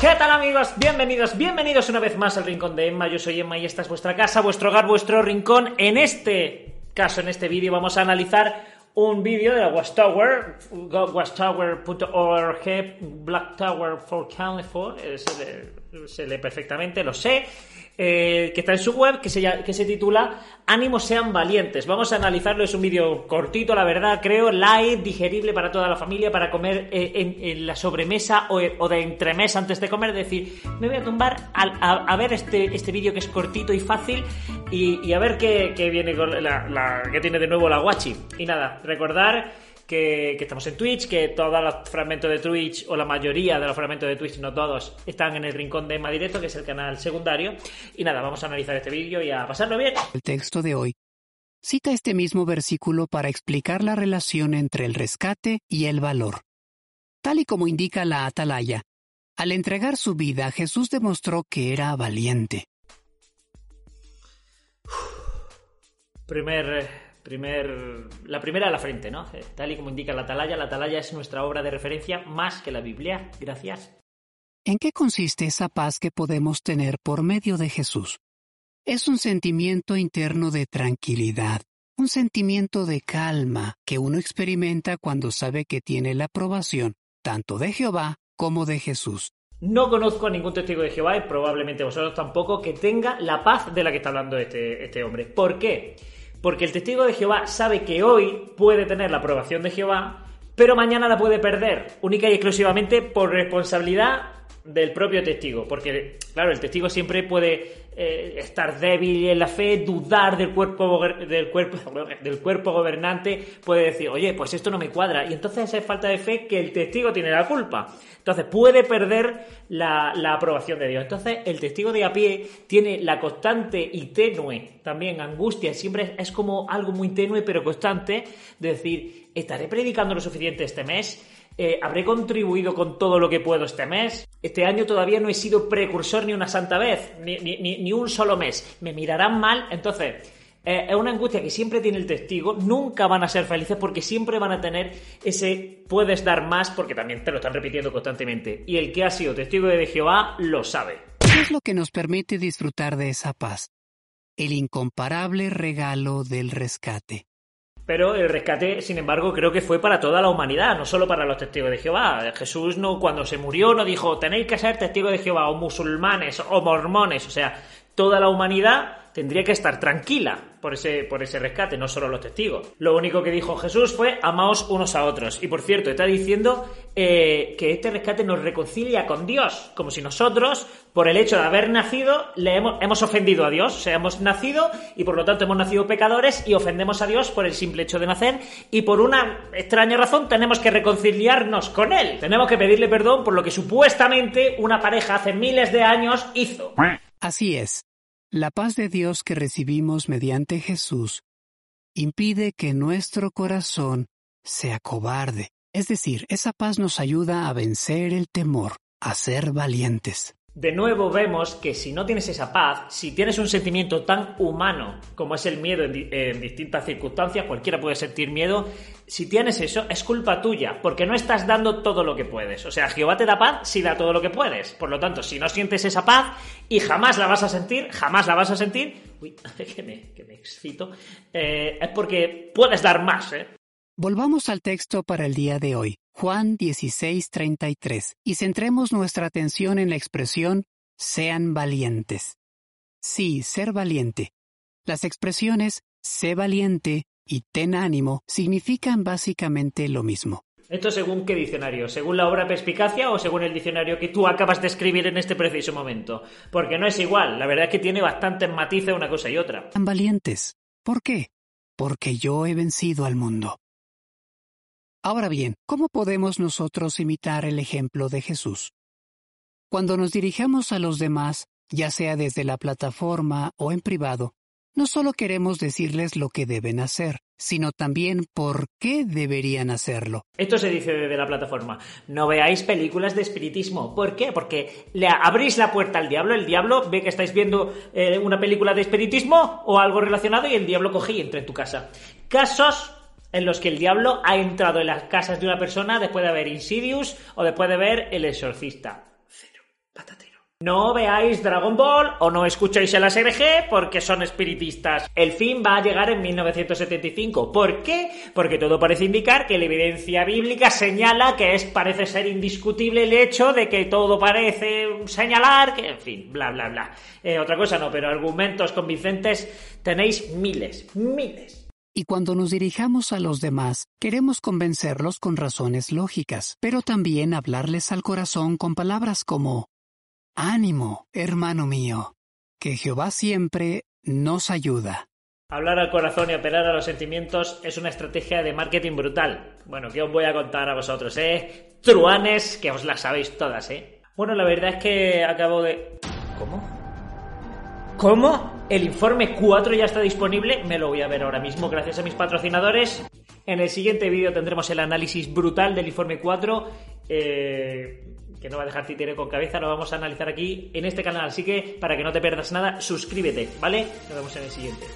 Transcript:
¿Qué tal amigos? Bienvenidos, bienvenidos una vez más al Rincón de Emma. Yo soy Emma y esta es vuestra casa, vuestro hogar, vuestro rincón. En este caso, en este vídeo, vamos a analizar un vídeo de la Watchtower, watchtower.org, Black Tower for California, se lee perfectamente, lo sé. Eh, que está en su web, que se, que se titula Ánimos sean valientes. Vamos a analizarlo, es un vídeo cortito, la verdad, creo, light, digerible para toda la familia, para comer eh, en, la sobremesa o, de entremesa antes de comer. Decir, me voy a tumbar a, ver este, este vídeo que es cortito y fácil y, a ver qué, viene con la, que tiene de nuevo la guachi. Y nada, recordar que, estamos en Twitch, que todos los fragmentos de Twitch, o la mayoría de los fragmentos de Twitch, no todos, están en el rincón de Emma Directo, que es el canal secundario. Y nada, vamos a analizar este vídeo y a pasarlo bien. El texto de hoy cita este mismo versículo para explicar la relación entre el rescate y el valor. Tal y como indica la atalaya, al entregar su vida, Jesús demostró que era valiente. Primer eh, Primer, la primera a la frente, ¿no? Eh, tal y como indica la atalaya, la atalaya es nuestra obra de referencia más que la Biblia. Gracias. ¿En qué consiste esa paz que podemos tener por medio de Jesús? Es un sentimiento interno de tranquilidad, un sentimiento de calma que uno experimenta cuando sabe que tiene la aprobación tanto de Jehová como de Jesús. No conozco a ningún testigo de Jehová y probablemente vosotros tampoco que tenga la paz de la que está hablando este, este hombre. ¿Por qué? Porque el testigo de Jehová sabe que hoy puede tener la aprobación de Jehová, pero mañana la puede perder, única y exclusivamente por responsabilidad del propio testigo. Porque, claro, el testigo siempre puede eh, estar débil en la fe, dudar del cuerpo, del, cuerpo, del cuerpo gobernante, puede decir, oye, pues esto no me cuadra. Y entonces es falta de fe que el testigo tiene la culpa. Entonces puede perder la, aprobación de Dios. Entonces el testigo de a pie tiene la constante y tenue, también angustia, siempre es como algo muy tenue pero constante, de decir, ¿estaré predicando lo suficiente este mes? Eh, ¿Habré contribuido con todo lo que puedo este mes? Este año todavía no he sido precursor ni una santa vez, ni, ni, un solo mes. ¿Me mirarán mal? Entonces, eh, es una angustia que siempre tiene el testigo. Nunca van a ser felices porque siempre van a tener ese puedes dar más porque también te lo están repitiendo constantemente. Y el que ha sido testigo de Jehová lo sabe. ¿Qué es lo que nos permite disfrutar de esa paz? El incomparable regalo del rescate. Pero el rescate, sin embargo, creo que fue para toda la humanidad, no solo para los testigos de Jehová. Jesús no, cuando se murió, no dijo tenéis que ser testigos de Jehová, o musulmanes, o mormones. O sea, toda la humanidad tendría que estar tranquila por ese, por ese rescate, no solo los testigos. Lo único que dijo Jesús fue amaos unos a otros. Y por cierto, está diciendo eh, que este rescate nos reconcilia con Dios, como si nosotros, por el hecho de haber nacido, le hemos, hemos ofendido a Dios. O sea, hemos nacido y por lo tanto hemos nacido pecadores y ofendemos a Dios por el simple hecho de nacer y por una extraña razón tenemos que reconciliarnos con Él. Tenemos que pedirle perdón por lo que supuestamente una pareja hace miles de años hizo. Así es. La paz de Dios que recibimos mediante Jesús impide que nuestro corazón sea cobarde. Es decir, esa paz nos ayuda a vencer el temor, a ser valientes de nuevo vemos que si no tienes esa paz, si tienes un sentimiento tan humano como es el miedo en, distintas circunstancias, cualquiera puede sentir miedo, si tienes eso es culpa tuya, porque no estás dando todo lo que puedes. O sea, Jehová te da paz si da todo lo que puedes. Por lo tanto, si no sientes esa paz y jamás la vas a sentir, jamás la vas a sentir, uy, que me, que me excito, eh, es porque puedes dar más, ¿eh? Volvamos al texto para el día de hoy, Juan 16:33, y centremos nuestra atención en la expresión sean valientes. Sí, ser valiente. Las expresiones sé valiente y ten ánimo significan básicamente lo mismo. ¿Esto según qué diccionario? ¿Según la obra Perspicacia o según el diccionario que tú acabas de escribir en este preciso momento? Porque no es igual, la verdad es que tiene bastantes matices una cosa y otra. Tan valientes. ¿Por qué? Porque yo he vencido al mundo. Ahora bien, ¿cómo podemos nosotros imitar el ejemplo de Jesús? Cuando nos dirigimos a los demás, ya sea desde la plataforma o en privado, no solo queremos decirles lo que deben hacer, sino también por qué deberían hacerlo. Esto se dice desde la plataforma. No veáis películas de espiritismo. ¿Por qué? Porque le abrís la puerta al diablo, el diablo ve que estáis viendo eh, una película de espiritismo o algo relacionado y el diablo coge y en tu casa. Casos en los que el diablo ha entrado en las casas de una persona después de ver Insidious o después de ver El Exorcista. Cero. Patatero. No veáis Dragon Ball o no escuchéis el SRG porque son espiritistas. El fin va a llegar en 1975. ¿Por qué? Porque todo parece indicar que la evidencia bíblica señala que es parece ser indiscutible el hecho de que todo parece señalar que, en fin, bla bla bla. Eh, otra cosa no, pero argumentos convincentes tenéis miles, miles. Y cuando nos dirijamos a los demás, queremos convencerlos con razones lógicas, pero también hablarles al corazón con palabras como Ánimo, hermano mío, que Jehová siempre nos ayuda. Hablar al corazón y apelar a los sentimientos es una estrategia de marketing brutal. Bueno, ¿qué os voy a contar a vosotros, eh? Truanes, que os las sabéis todas, eh. Bueno, la verdad es que acabo de... ¿Cómo? ¿Cómo? El informe 4 ya está disponible, me lo voy a ver ahora mismo gracias a mis patrocinadores. En el siguiente vídeo tendremos el análisis brutal del informe 4. Eh, que no va a dejar títere con cabeza, lo vamos a analizar aquí en este canal. Así que para que no te pierdas nada, suscríbete, ¿vale? Nos vemos en el siguiente.